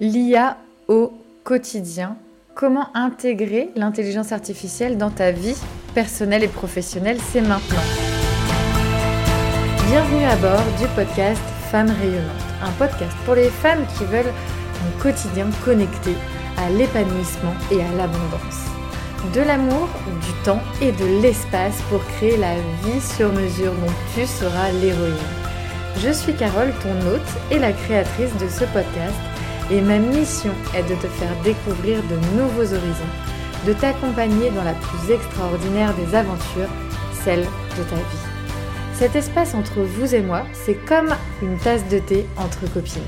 L'IA au quotidien. Comment intégrer l'intelligence artificielle dans ta vie personnelle et professionnelle C'est maintenant. Bienvenue à bord du podcast Femmes rayonnantes, un podcast pour les femmes qui veulent un quotidien connecté à l'épanouissement et à l'abondance. De l'amour, du temps et de l'espace pour créer la vie sur mesure dont tu seras l'héroïne. Je suis Carole, ton hôte et la créatrice de ce podcast et ma mission est de te faire découvrir de nouveaux horizons, de t'accompagner dans la plus extraordinaire des aventures, celle de ta vie. Cet espace entre vous et moi, c'est comme une tasse de thé entre copines.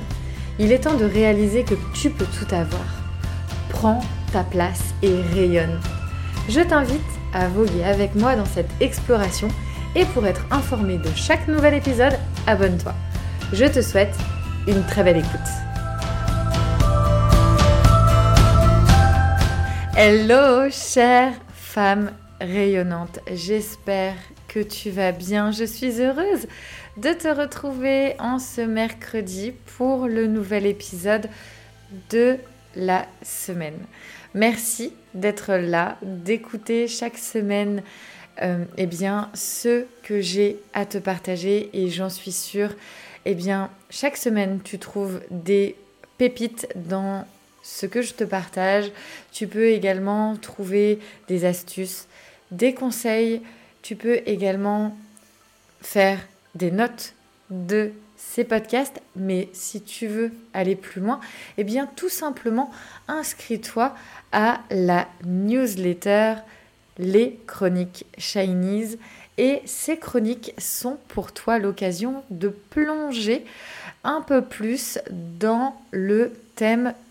Il est temps de réaliser que tu peux tout avoir. Prends ta place et rayonne. Je t'invite à voguer avec moi dans cette exploration et pour être informé de chaque nouvel épisode, abonne-toi. Je te souhaite une très belle écoute. Hello, chère femme rayonnante. J'espère que tu vas bien. Je suis heureuse de te retrouver en ce mercredi pour le nouvel épisode de la semaine. Merci d'être là, d'écouter chaque semaine euh, eh bien, ce que j'ai à te partager et j'en suis sûre, eh bien, chaque semaine, tu trouves des pépites dans ce que je te partage. Tu peux également trouver des astuces, des conseils. Tu peux également faire des notes de ces podcasts. Mais si tu veux aller plus loin, eh bien tout simplement inscris-toi à la newsletter Les Chroniques Chinese. Et ces chroniques sont pour toi l'occasion de plonger un peu plus dans le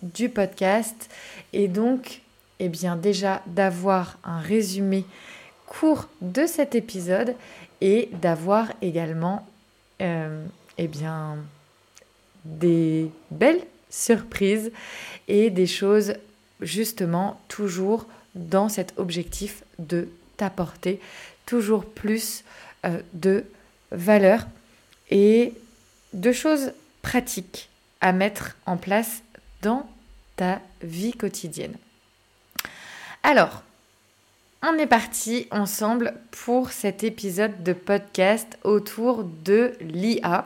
du podcast. Et donc eh bien déjà d'avoir un résumé court de cet épisode et d'avoir également euh, eh bien des belles surprises et des choses justement toujours dans cet objectif de t'apporter toujours plus euh, de valeur et de choses pratiques à mettre en place dans ta vie quotidienne. Alors, on est parti ensemble pour cet épisode de podcast autour de l'IA,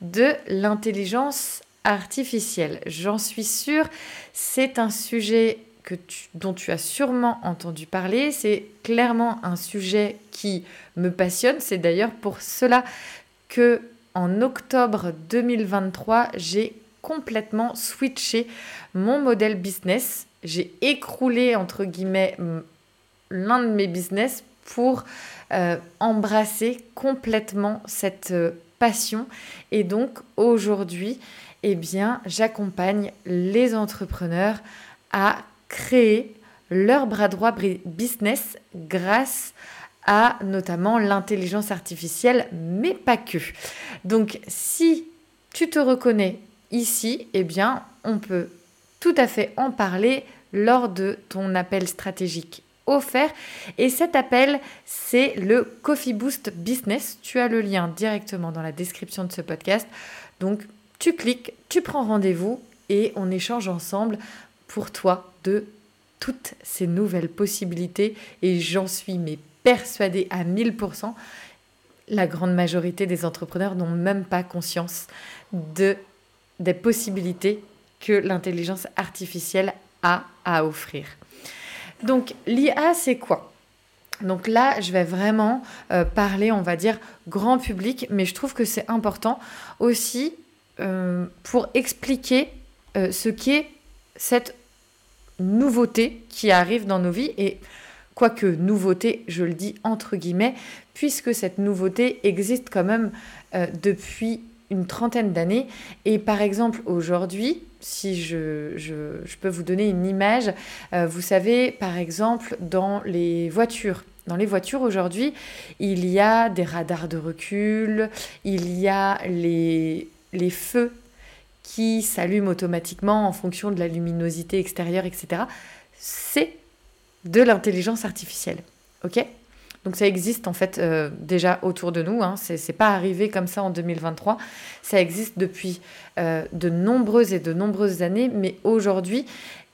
de l'intelligence artificielle. J'en suis sûre, c'est un sujet que dont tu as sûrement entendu parler. C'est clairement un sujet qui me passionne. C'est d'ailleurs pour cela que en octobre 2023, j'ai complètement switché mon modèle business. J'ai écroulé, entre guillemets, l'un de mes business pour euh, embrasser complètement cette euh, passion. Et donc aujourd'hui, eh bien, j'accompagne les entrepreneurs à créer leur bras droit business grâce à notamment l'intelligence artificielle, mais pas que. Donc si tu te reconnais ici, eh bien, on peut tout à fait en parler lors de ton appel stratégique offert. Et cet appel, c'est le Coffee Boost Business. Tu as le lien directement dans la description de ce podcast. Donc, tu cliques, tu prends rendez-vous et on échange ensemble pour toi de toutes ces nouvelles possibilités. Et j'en suis mais persuadée à 1000%, la grande majorité des entrepreneurs n'ont même pas conscience de des possibilités que l'intelligence artificielle a à offrir. Donc l'IA, c'est quoi? Donc là, je vais vraiment euh, parler, on va dire, grand public, mais je trouve que c'est important aussi euh, pour expliquer euh, ce qu'est cette nouveauté qui arrive dans nos vies. Et quoique nouveauté, je le dis entre guillemets, puisque cette nouveauté existe quand même depuis une trentaine d'années. Et par exemple, aujourd'hui, si je, peux vous donner une image, euh, vous savez, par exemple, dans les voitures. Dans les voitures aujourd'hui, il y a des radars de recul, il y a les, les feux qui s'allument automatiquement en fonction de la luminosité extérieure, etc. C'est de l'intelligence artificielle. OK? Donc ça existe en fait euh, déjà autour de nous. Hein. C'est, pas arrivé comme ça en 2023. Ça existe depuis euh, de nombreuses et de nombreuses années, mais aujourd'hui,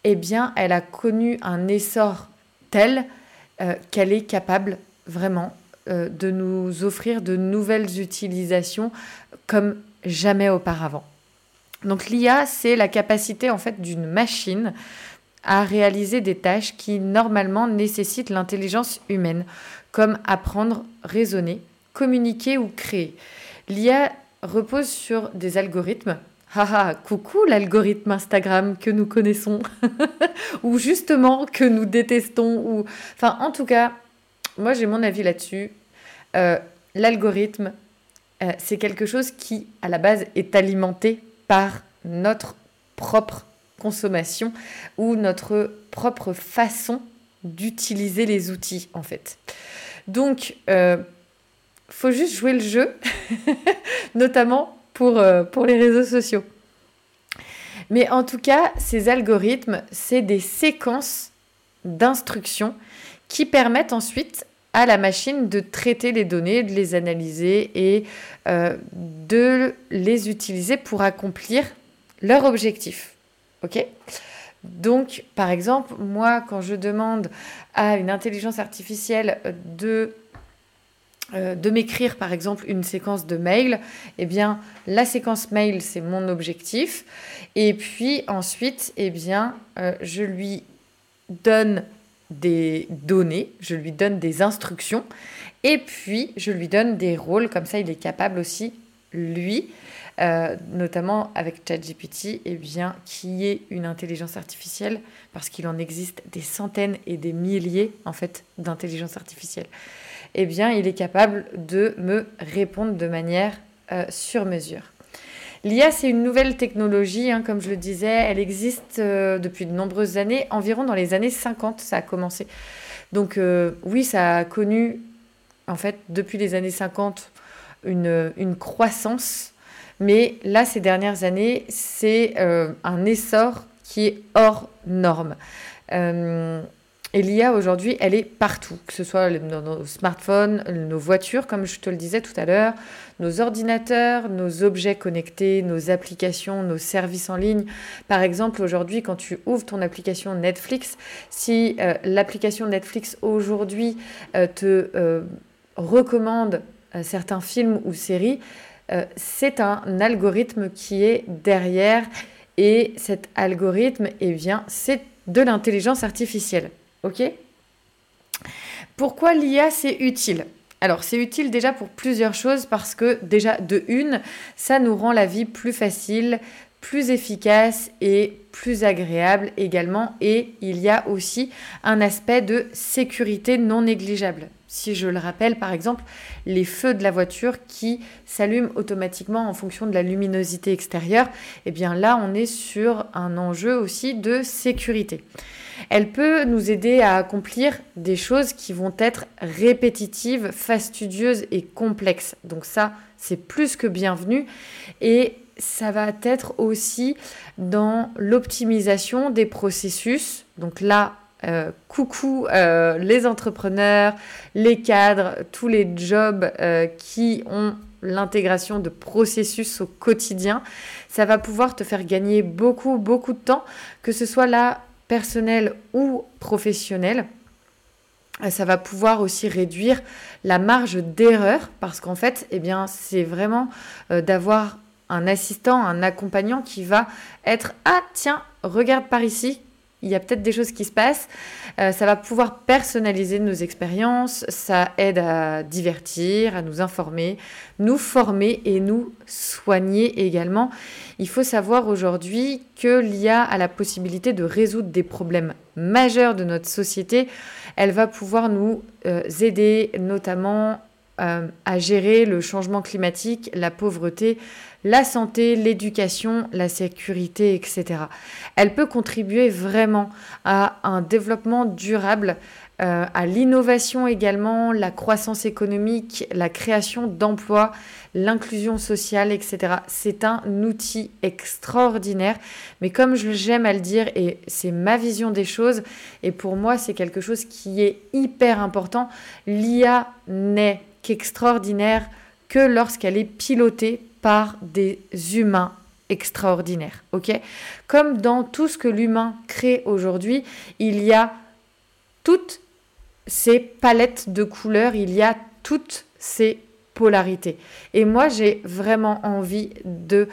eh elle a connu un essor tel euh, qu'elle est capable vraiment de nous offrir de nouvelles utilisations comme jamais auparavant. Donc l'IA, c'est la capacité en fait d'une machine à réaliser des tâches qui normalement nécessitent l'intelligence humaine, comme apprendre, raisonner, communiquer ou créer. L'IA repose sur des algorithmes. Haha, coucou l'algorithme Instagram que nous connaissons, ou justement que nous détestons, ou... Enfin, en tout cas, moi j'ai mon avis là-dessus. Euh, l'algorithme, euh, c'est quelque chose qui, à la base, est alimenté par notre propre consommation ou notre propre façon d'utiliser les outils en fait. Donc, euh, faut juste jouer le jeu, notamment pour, euh, pour les réseaux sociaux. Mais en tout cas, ces algorithmes, c'est des séquences d'instructions qui permettent ensuite à la machine de traiter les données, de les analyser et euh, de les utiliser pour accomplir leur objectif. OK. Donc, par exemple, moi, quand je demande à une intelligence artificielle de euh, de m'écrire par exemple une séquence de mail, eh bien la séquence mail c'est mon objectif. Et puis ensuite eh bien euh, je lui donne des données, je lui donne des instructions. Et puis je lui donne des rôles. Comme ça il est capable aussi lui euh, notamment avec ChatGPT, eh bien, qui est une intelligence artificielle, parce qu'il en existe des centaines et des milliers en fait d'intelligence artificielle. Eh bien, il est capable de me répondre de manière euh, sur mesure. L'IA, c'est une nouvelle technologie, hein, comme je le disais, elle existe euh, depuis de nombreuses années, environ dans les années 50, ça a commencé. Donc oui, ça a connu, en fait, depuis les années 50, une, une croissance mais là, ces dernières années, c'est euh, un essor qui est hors norme. Euh, et l'IA aujourd'hui, elle est partout, que ce soit dans nos smartphones, nos voitures, comme je te le disais tout à l'heure, nos ordinateurs, nos objets connectés, nos applications, nos services en ligne. Par exemple, aujourd'hui, quand tu ouvres ton application Netflix, si euh, l'application Netflix aujourd'hui te recommande certains films ou séries, euh, c'est un algorithme qui est derrière et cet algorithme, eh bien, c'est de l'intelligence artificielle. OK? Pourquoi l'IA c'est utile? Alors c'est utile déjà pour plusieurs choses parce que déjà de une, ça nous rend la vie plus facile, plus efficace et plus agréable également. Et il y a aussi un aspect de sécurité non négligeable. Si je le rappelle, par exemple, les feux de la voiture qui s'allument automatiquement en fonction de la luminosité extérieure, eh bien là, on est sur un enjeu aussi de sécurité. Elle peut nous aider à accomplir des choses qui vont être répétitives, fastidieuses et complexes. Donc ça, c'est plus que bienvenu. Et ça va être aussi dans l'optimisation des processus. Donc là, euh, coucou euh, les entrepreneurs, les cadres, tous les jobs euh, qui ont l'intégration de processus au quotidien. Ça va pouvoir te faire gagner beaucoup, beaucoup de temps, que ce soit là personnel ou professionnel. Ça va pouvoir aussi réduire la marge d'erreur parce qu'en fait, eh bien, c'est vraiment d'avoir un assistant, un accompagnant qui va être Ah, tiens, regarde par ici, il y a peut-être des choses qui se passent. Euh, ça va pouvoir personnaliser nos expériences, ça aide à divertir, à nous informer, nous former et nous soigner également. Il faut savoir aujourd'hui que l'IA a la possibilité de résoudre des problèmes majeurs de notre société. Elle va pouvoir nous euh, aider notamment euh, à gérer le changement climatique, la pauvreté, la santé, l'éducation, la sécurité, etc. Elle peut contribuer vraiment à un développement durable, euh, à l'innovation également, la croissance économique, la création d'emplois, l'inclusion sociale, etc. C'est un outil extraordinaire, mais comme j'aime à le dire, et c'est ma vision des choses, et pour moi c'est quelque chose qui est hyper important, l'IA n'est qu'extraordinaire que lorsqu'elle est pilotée par des humains extraordinaires. Comme dans tout ce que l'humain crée aujourd'hui, il y a toutes ces palettes de couleurs, il y a toutes ces polarités. Et moi, j'ai vraiment envie de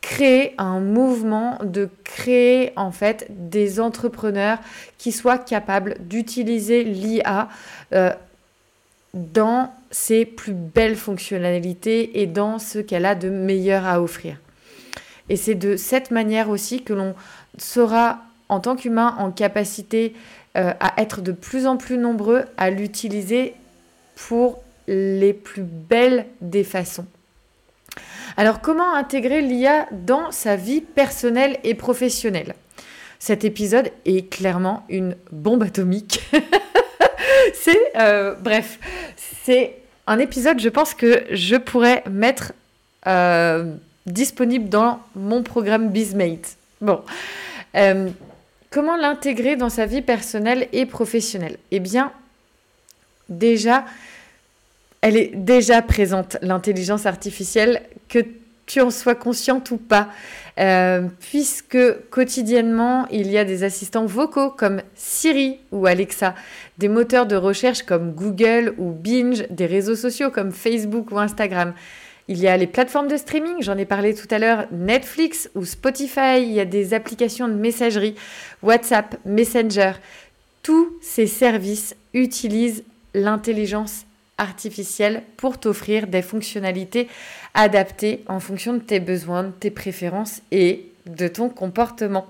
créer un mouvement, de créer en fait des entrepreneurs qui soient capables d'utiliser l'IA euh, dans ses plus belles fonctionnalités et dans ce qu'elle a de meilleur à offrir. Et c'est de cette manière aussi que l'on sera en tant qu'humain en capacité euh, à être de plus en plus nombreux à l'utiliser pour les plus belles des façons. Alors comment intégrer l'IA dans sa vie personnelle et professionnelle? Cet épisode est clairement une bombe atomique. c'est, euh, bref, c'est un épisode, je pense que je pourrais mettre euh, disponible dans mon programme Bizmate. Bon, euh, comment l'intégrer dans sa vie personnelle et professionnelle? Eh bien, déjà, elle est déjà présente, l'intelligence artificielle, que tu en sois consciente ou pas, euh, puisque quotidiennement, il y a des assistants vocaux comme Siri ou Alexa, des moteurs de recherche comme Google ou Binge, des réseaux sociaux comme Facebook ou Instagram. Il y a les plateformes de streaming, j'en ai parlé tout à l'heure, Netflix ou Spotify, il y a des applications de messagerie, WhatsApp, Messenger. Tous ces services utilisent l'intelligence artificielle pour t'offrir des fonctionnalités adaptées en fonction de tes besoins, de tes préférences et de ton comportement.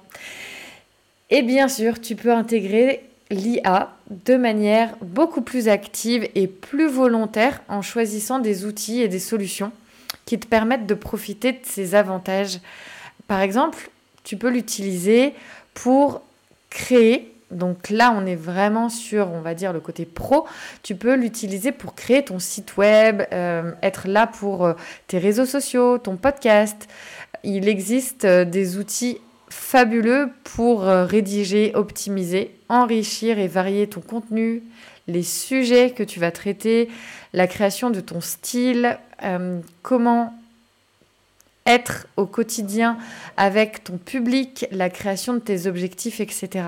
Et bien sûr, tu peux intégrer l'IA de manière beaucoup plus active et plus volontaire en choisissant des outils et des solutions qui te permettent de profiter de ses avantages. Par exemple, tu peux l'utiliser pour créer donc là, on est vraiment sur, on va dire, le côté pro. Tu peux l'utiliser pour créer ton site web, euh, être là pour euh, tes réseaux sociaux, ton podcast. Il existe euh, des outils fabuleux pour rédiger, optimiser, enrichir et varier ton contenu, les sujets que tu vas traiter, la création de ton style, comment être au quotidien avec ton public, la création de tes objectifs, etc.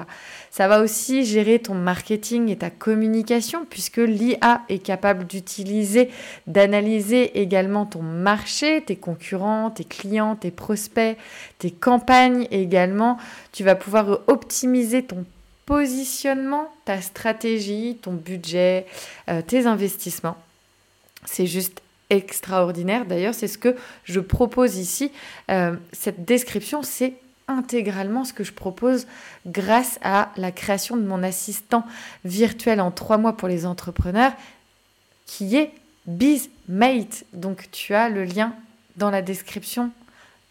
Ça va aussi gérer ton marketing et ta communication puisque l'IA est capable d'utiliser, d'analyser également ton marché, tes concurrents, tes clients, tes prospects, tes campagnes également. Tu vas pouvoir optimiser ton positionnement, ta stratégie, ton budget, euh, tes investissements. C'est juste extraordinaire. D'ailleurs, c'est ce que je propose ici. Euh, cette description, c'est intégralement ce que je propose grâce à la création de mon assistant virtuel en trois mois pour les entrepreneurs, qui est BizMate. Donc, tu as le lien dans la description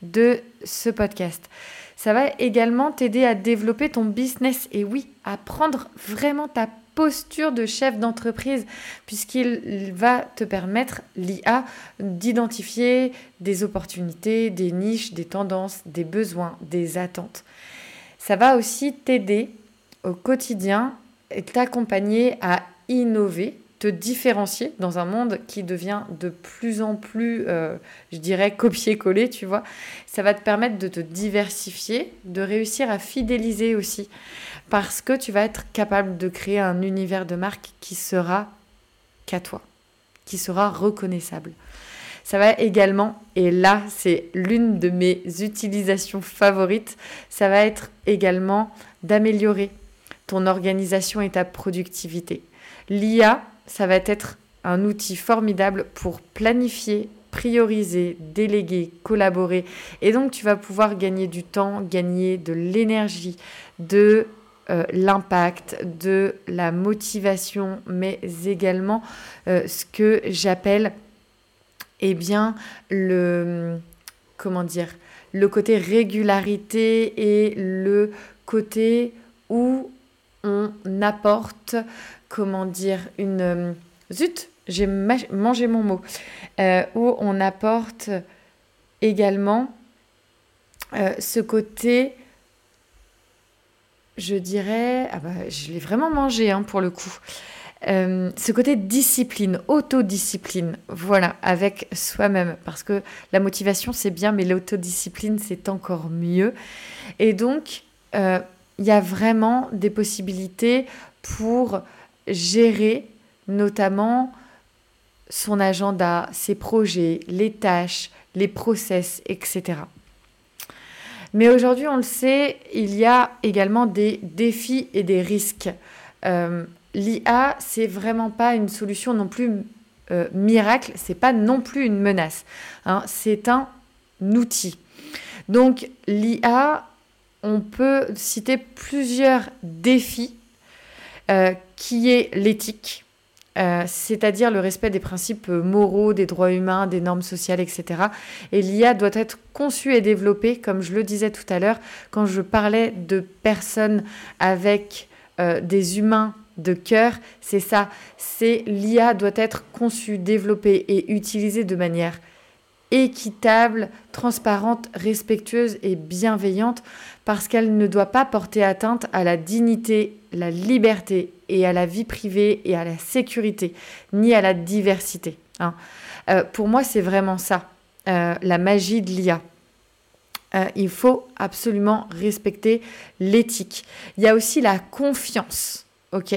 de ce podcast. Ça va également t'aider à développer ton business et oui, à prendre vraiment ta posture de chef d'entreprise, puisqu'il va te permettre, l'IA, d'identifier des opportunités, des niches, des tendances, des besoins, des attentes. Ça va aussi t'aider au quotidien et t'accompagner à innover, te différencier dans un monde qui devient de plus en plus, euh, je dirais, copier-coller, tu vois. Ça va te permettre de te diversifier, de réussir à fidéliser aussi parce que tu vas être capable de créer un univers de marque qui sera qu'à toi, qui sera reconnaissable. Ça va également, et là c'est l'une de mes utilisations favorites, ça va être également d'améliorer ton organisation et ta productivité. L'IA, ça va être un outil formidable pour planifier, prioriser, déléguer, collaborer. Et donc tu vas pouvoir gagner du temps, gagner de l'énergie, de euh, l'impact, de la motivation, mais également euh, ce que j'appelle, eh bien, le, comment dire, le côté régularité et le côté où on apporte, comment dire, une... Euh, zut, j'ai mangé mon mot. où on apporte également ce côté je dirais, ah bah, je l'ai vraiment mangé hein, pour le coup. Euh, ce côté discipline, autodiscipline, voilà, avec soi-même. Parce que la motivation, c'est bien, mais l'autodiscipline, c'est encore mieux. Et donc, euh, il y a vraiment des possibilités pour gérer notamment son agenda, ses projets, les tâches, les process, etc. Mais aujourd'hui, on le sait, il y a également des défis et des risques. Euh, L'IA, c'est vraiment pas une solution non plus euh, miracle, c'est pas non plus une menace. Hein, c'est un outil. Donc l'IA, on peut citer plusieurs défis euh, qui est l'éthique, euh, c'est-à-dire le respect des principes moraux, des droits humains, des normes sociales, etc. Et l'IA doit être conçue et développée, comme je le disais tout à l'heure, quand je parlais de personnes avec euh, des humains de cœur, c'est ça, c'est l'IA doit être conçue, développée et utilisée de manière équitable, transparente, respectueuse et bienveillante parce qu'elle ne doit pas porter atteinte à la dignité, la liberté et à la vie privée et à la sécurité, ni à la diversité. Hein. Euh, pour moi, c'est vraiment ça, euh, la magie de l'IA. Euh, il faut absolument respecter l'éthique. Il y a aussi la confiance. Ok,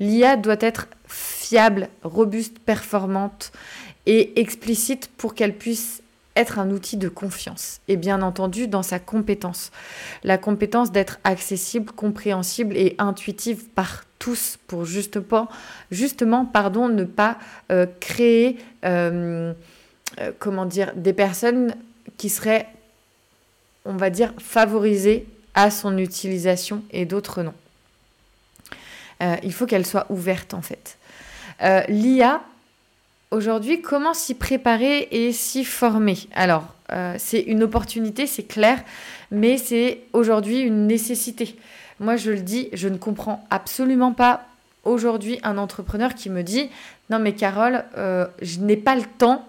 l'IA doit être fiable, robuste, performante et explicite pour qu'elle puisse être un outil de confiance et bien entendu dans sa compétence. La compétence d'être accessible, compréhensible et intuitive par tous pour justement, justement pardon, ne pas euh, créer euh, euh, comment dire, des personnes qui seraient, on va dire, favorisées à son utilisation et d'autres non. il faut qu'elle soit ouverte en fait. L'IA, Aujourd'hui, comment s'y préparer et s'y former? Alors, euh, c'est une opportunité, c'est clair, mais c'est aujourd'hui une nécessité. Moi, je le dis, je ne comprends absolument pas aujourd'hui un entrepreneur qui me dit Non, mais Carole, euh, je n'ai pas le temps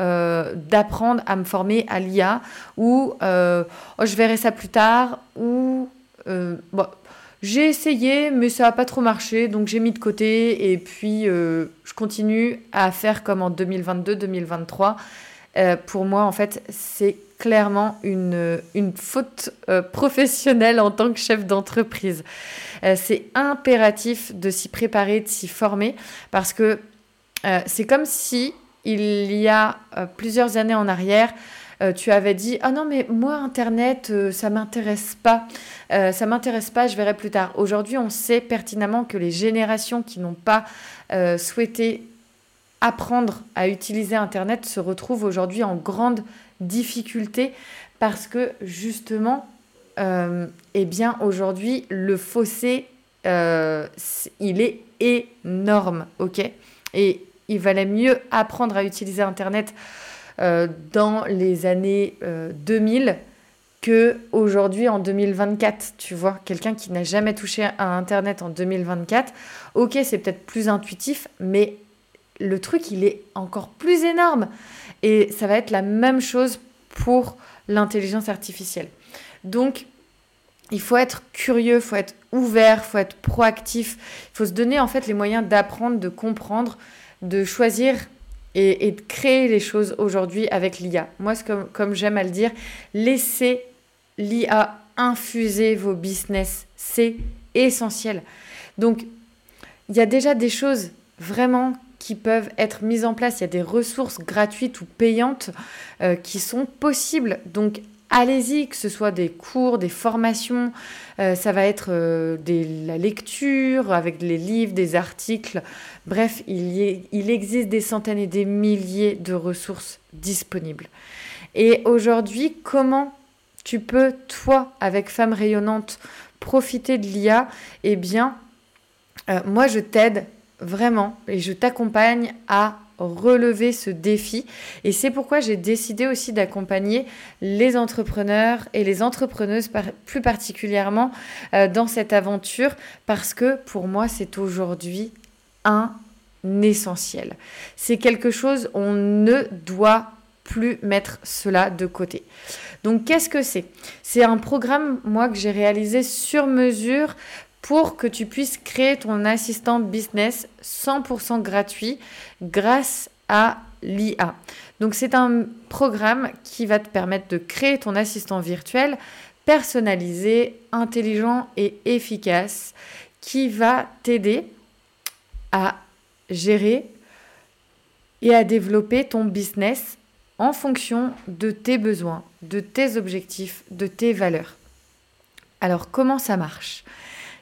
euh, d'apprendre à me former à l'IA ou oh, je verrai ça plus tard ou bon, j'ai essayé, mais ça n'a pas trop marché, donc j'ai mis de côté et puis euh, je continue à faire comme en 2022-2023. Euh, pour moi, en fait, c'est clairement une, une faute euh, professionnelle en tant que chef d'entreprise. c'est impératif de s'y préparer, de s'y former, parce que c'est comme si il y a plusieurs années en arrière, euh, tu avais dit ah non mais moi internet euh, ça m'intéresse pas. Euh, ça m'intéresse pas je verrai plus tard. Aujourd'hui on sait pertinemment que les générations qui n'ont pas souhaité apprendre à utiliser internet se retrouvent aujourd'hui en grande difficulté parce que justement eh bien aujourd'hui le fossé il est énorme ok? Et il valait mieux apprendre à utiliser internet euh, dans les années 2000 euh, que aujourd'hui en 2024, tu vois, quelqu'un qui n'a jamais touché à Internet en 2024, ok, c'est peut-être plus intuitif, mais le truc, il est encore plus énorme. Et ça va être la même chose pour l'intelligence artificielle. Donc, il faut être curieux, il faut être ouvert, il faut être proactif, il faut se donner en fait les moyens d'apprendre, de comprendre, de choisir et, de créer les choses aujourd'hui avec l'IA. Moi, comme, comme j'aime à le dire, laissez l'IA infuser vos business. C'est essentiel. Donc, il y a déjà des choses vraiment qui peuvent être mises en place. Il y a des ressources gratuites ou payantes euh, qui sont possibles. Donc, allez-y, que ce soit des cours, des formations, euh, ça va être euh, la lecture avec les livres, des articles. Bref, il, existe des centaines et des milliers de ressources disponibles. Et aujourd'hui, comment tu peux, toi, avec Femme Rayonnante, profiter de l'IA, eh bien, euh, moi, je t'aide vraiment et je t'accompagne à relever ce défi. Et c'est pourquoi j'ai décidé aussi d'accompagner les entrepreneurs et les entrepreneuses plus particulièrement euh, dans cette aventure parce que pour moi, c'est aujourd'hui un essentiel. C'est quelque chose, on ne doit plus mettre cela de côté. Donc qu'est-ce que c'est? C'est un programme, moi, que j'ai réalisé sur mesure pour que tu puisses créer ton assistant business 100% gratuit grâce à l'IA. Donc c'est un programme qui va te permettre de créer ton assistant virtuel personnalisé, intelligent et efficace qui va t'aider à gérer et à développer ton business en fonction de tes besoins, de tes objectifs, de tes valeurs. Alors comment ça marche?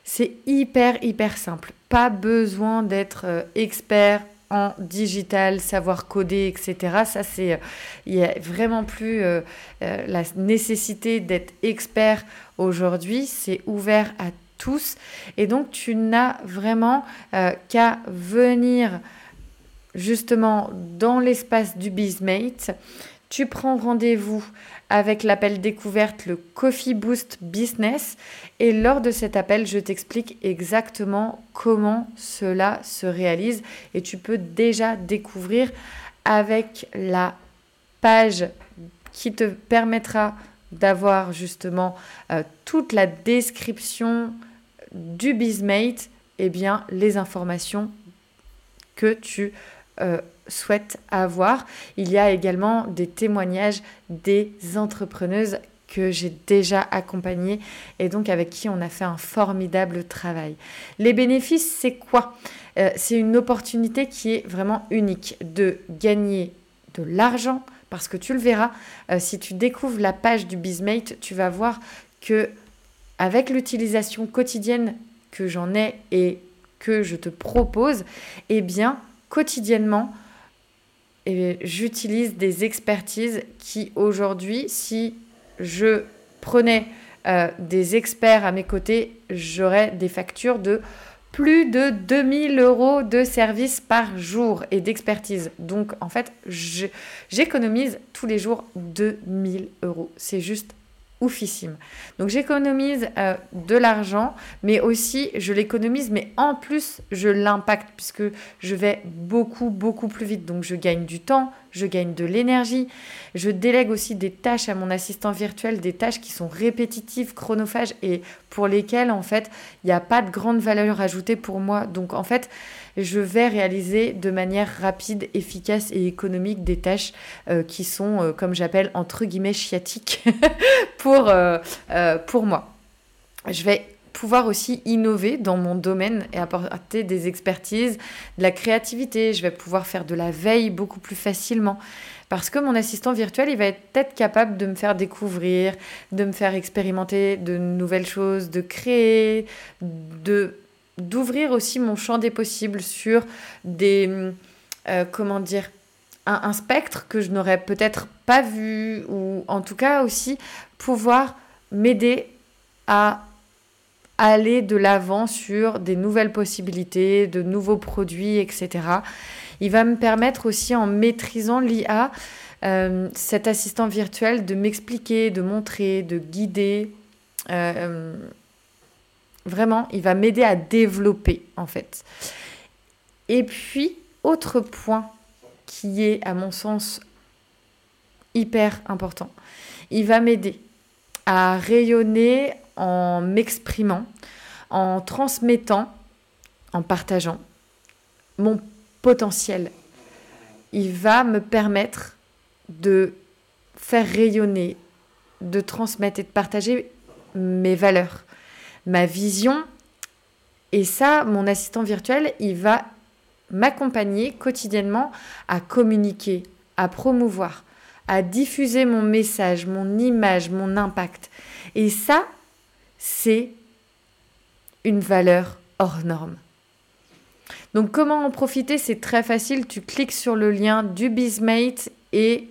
C'est hyper, hyper simple. Pas besoin d'être euh, expert en digital, savoir coder, etc. Ça, c'est, euh, il n'y a vraiment plus euh, la nécessité d'être expert aujourd'hui. C'est ouvert à tous. Et donc, tu n'as vraiment qu'à venir justement dans l'espace du BizMate. Tu prends rendez-vous avec l'appel découverte, le Coffee Boost Business. Et lors de cet appel, je t'explique exactement comment cela se réalise. Et tu peux déjà découvrir avec la page qui te permettra d'avoir justement euh, toute la description du BizMate, et eh bien les informations que tu euh, souhaite avoir. Il y a également des témoignages des entrepreneuses que j'ai déjà accompagnées et donc avec qui on a fait un formidable travail. Les bénéfices, c'est quoi? Euh, C'est une opportunité qui est vraiment unique de gagner de l'argent parce que tu le verras, euh, si tu découvres la page du BizMate, tu vas voir que avec l'utilisation quotidienne que j'en ai et que je te propose, eh bien, quotidiennement, et j'utilise des expertises qui aujourd'hui, si je prenais euh, des experts à mes côtés, j'aurais des factures de plus de 2000 euros de services par jour et d'expertise. Donc en fait, j'économise tous les jours 2000 euros. C'est juste oufissime. Donc j'économise euh, de l'argent, mais aussi je l'économise, mais en plus je l'impacte puisque je vais beaucoup, beaucoup plus vite. Donc je gagne du temps, je gagne de l'énergie. Je délègue aussi des tâches à mon assistant virtuel, des tâches qui sont répétitives, chronophages et pour lesquelles en fait il n'y a pas de grande valeur ajoutée pour moi. Donc en fait, je vais réaliser de manière rapide, efficace et économique des tâches euh, qui sont, euh, comme j'appelle, entre guillemets, chiatiques pour, euh, pour moi. Je vais pouvoir aussi innover dans mon domaine et apporter des expertises, de la créativité. Je vais pouvoir faire de la veille beaucoup plus facilement. Parce que mon assistant virtuel, il va être capable de me faire découvrir, de me faire expérimenter de nouvelles choses, de créer, de d'ouvrir aussi mon champ des possibles sur des, euh, comment dire, un, spectre que je n'aurais peut-être pas vu, ou en tout cas aussi pouvoir m'aider à aller de l'avant sur des nouvelles possibilités, de nouveaux produits, etc. Il va me permettre aussi en maîtrisant l'IA, euh, cet assistant virtuel, de m'expliquer, de montrer, de guider. Euh, Vraiment, il va m'aider à développer en fait. Et puis, autre point qui est à mon sens hyper important, il va m'aider à rayonner en m'exprimant, en transmettant, en partageant mon potentiel. Il va me permettre de faire rayonner, de transmettre et de partager mes valeurs, ma vision. Et ça, mon assistant virtuel, il va m'accompagner quotidiennement à communiquer, à promouvoir, à diffuser mon message, mon image, mon impact. Et ça, c'est une valeur hors norme. Donc comment en profiter? C'est très facile, tu cliques sur le lien du Bizmate et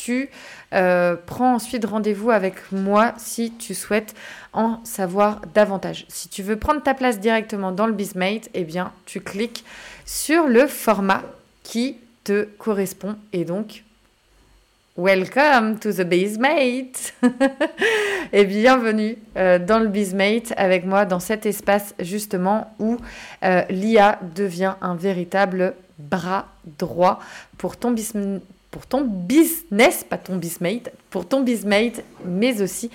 tu euh, prends ensuite rendez-vous avec moi si tu souhaites en savoir davantage. Si tu veux prendre ta place directement dans le Bizmate, eh bien, tu cliques sur le format qui te correspond et donc Welcome to the Bizmate et bienvenue euh, dans le Bizmate avec moi dans cet espace justement où euh, l'IA devient un véritable bras droit pour ton, pour ton business, pas ton Bizmate, pour ton Bizmate, mais aussi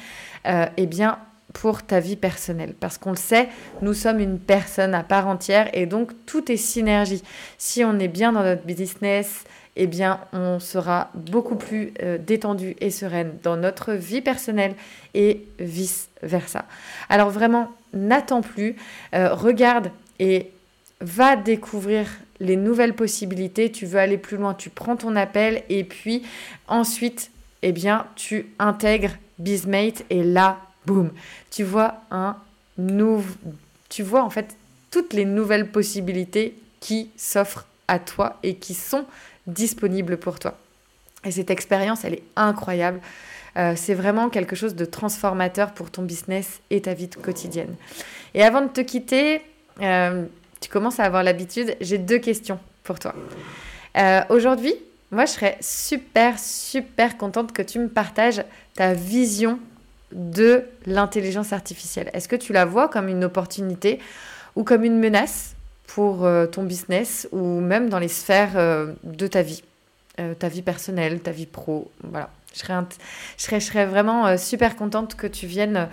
euh, eh bien, pour ta vie personnelle. Parce qu'on le sait, nous sommes une personne à part entière et donc tout est synergie. Si on est bien dans notre business, eh bien, on sera beaucoup plus euh, détendu et sereine dans notre vie personnelle et vice-versa. Alors vraiment, n'attends plus, euh, regarde et va découvrir les nouvelles possibilités. Tu veux aller plus loin, tu prends ton appel et puis ensuite, eh bien, tu intègres Bizmate et là, boum, tu vois un tu vois en fait toutes les nouvelles possibilités qui s'offrent à toi et qui sont disponible pour toi. Et cette expérience, elle est incroyable. Euh, c'est vraiment quelque chose de transformateur pour ton business et ta vie quotidienne. Et avant de te quitter, euh, tu commences à avoir l'habitude, j'ai deux questions pour toi. Euh, aujourd'hui, moi, je serais super, super contente que tu me partages ta vision de l'intelligence artificielle. Est-ce que tu la vois comme une opportunité ou comme une menace pour euh, ton business ou même dans les sphères euh, de ta vie, ta vie personnelle, ta vie pro? Voilà. Je serais, je serais vraiment super contente que tu viennes,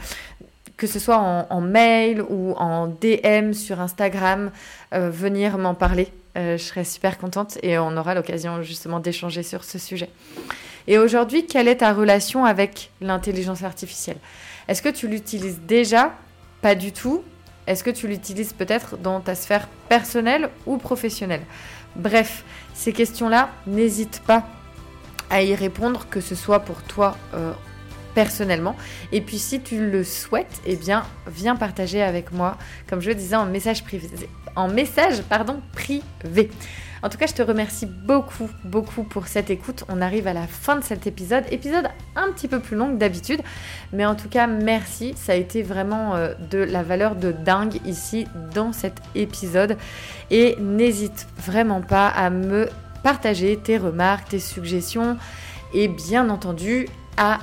que ce soit en, mail ou en DM sur Instagram, venir m'en parler. je serais super contente et on aura l'occasion justement d'échanger sur ce sujet. Et aujourd'hui, quelle est ta relation avec l'intelligence artificielle? Est-ce que tu l'utilises déjà? Pas du tout est-ce que tu l'utilises peut-être dans ta sphère personnelle ou professionnelle? Bref, ces questions-là, n'hésite pas à y répondre, que ce soit pour toi euh, personnellement. Et puis si tu le souhaites, eh bien, viens partager avec moi, comme je le disais, en message privé. En message, pardon, privé. En tout cas, je te remercie beaucoup, beaucoup pour cette écoute. On arrive à la fin de cet épisode. Épisode un petit peu plus long que d'habitude. Mais en tout cas, merci. Ça a été vraiment euh, de la valeur de dingue ici dans cet épisode. Et n'hésite vraiment pas à me partager tes remarques, tes suggestions. Et bien entendu, à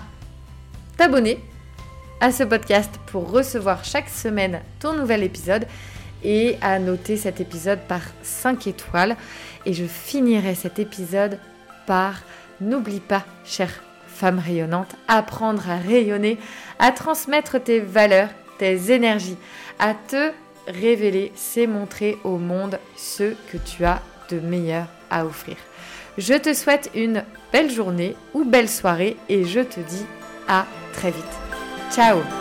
t'abonner à ce podcast pour recevoir chaque semaine ton nouvel épisode et à noter cet épisode par 5 étoiles. Et je finirai cet épisode par n'oublie pas, chère femme rayonnante, apprendre à rayonner, à transmettre tes valeurs, tes énergies, à te révéler, c'est montrer au monde ce que tu as de meilleur à offrir. Je te souhaite une belle journée ou belle soirée et je te dis à très vite. Ciao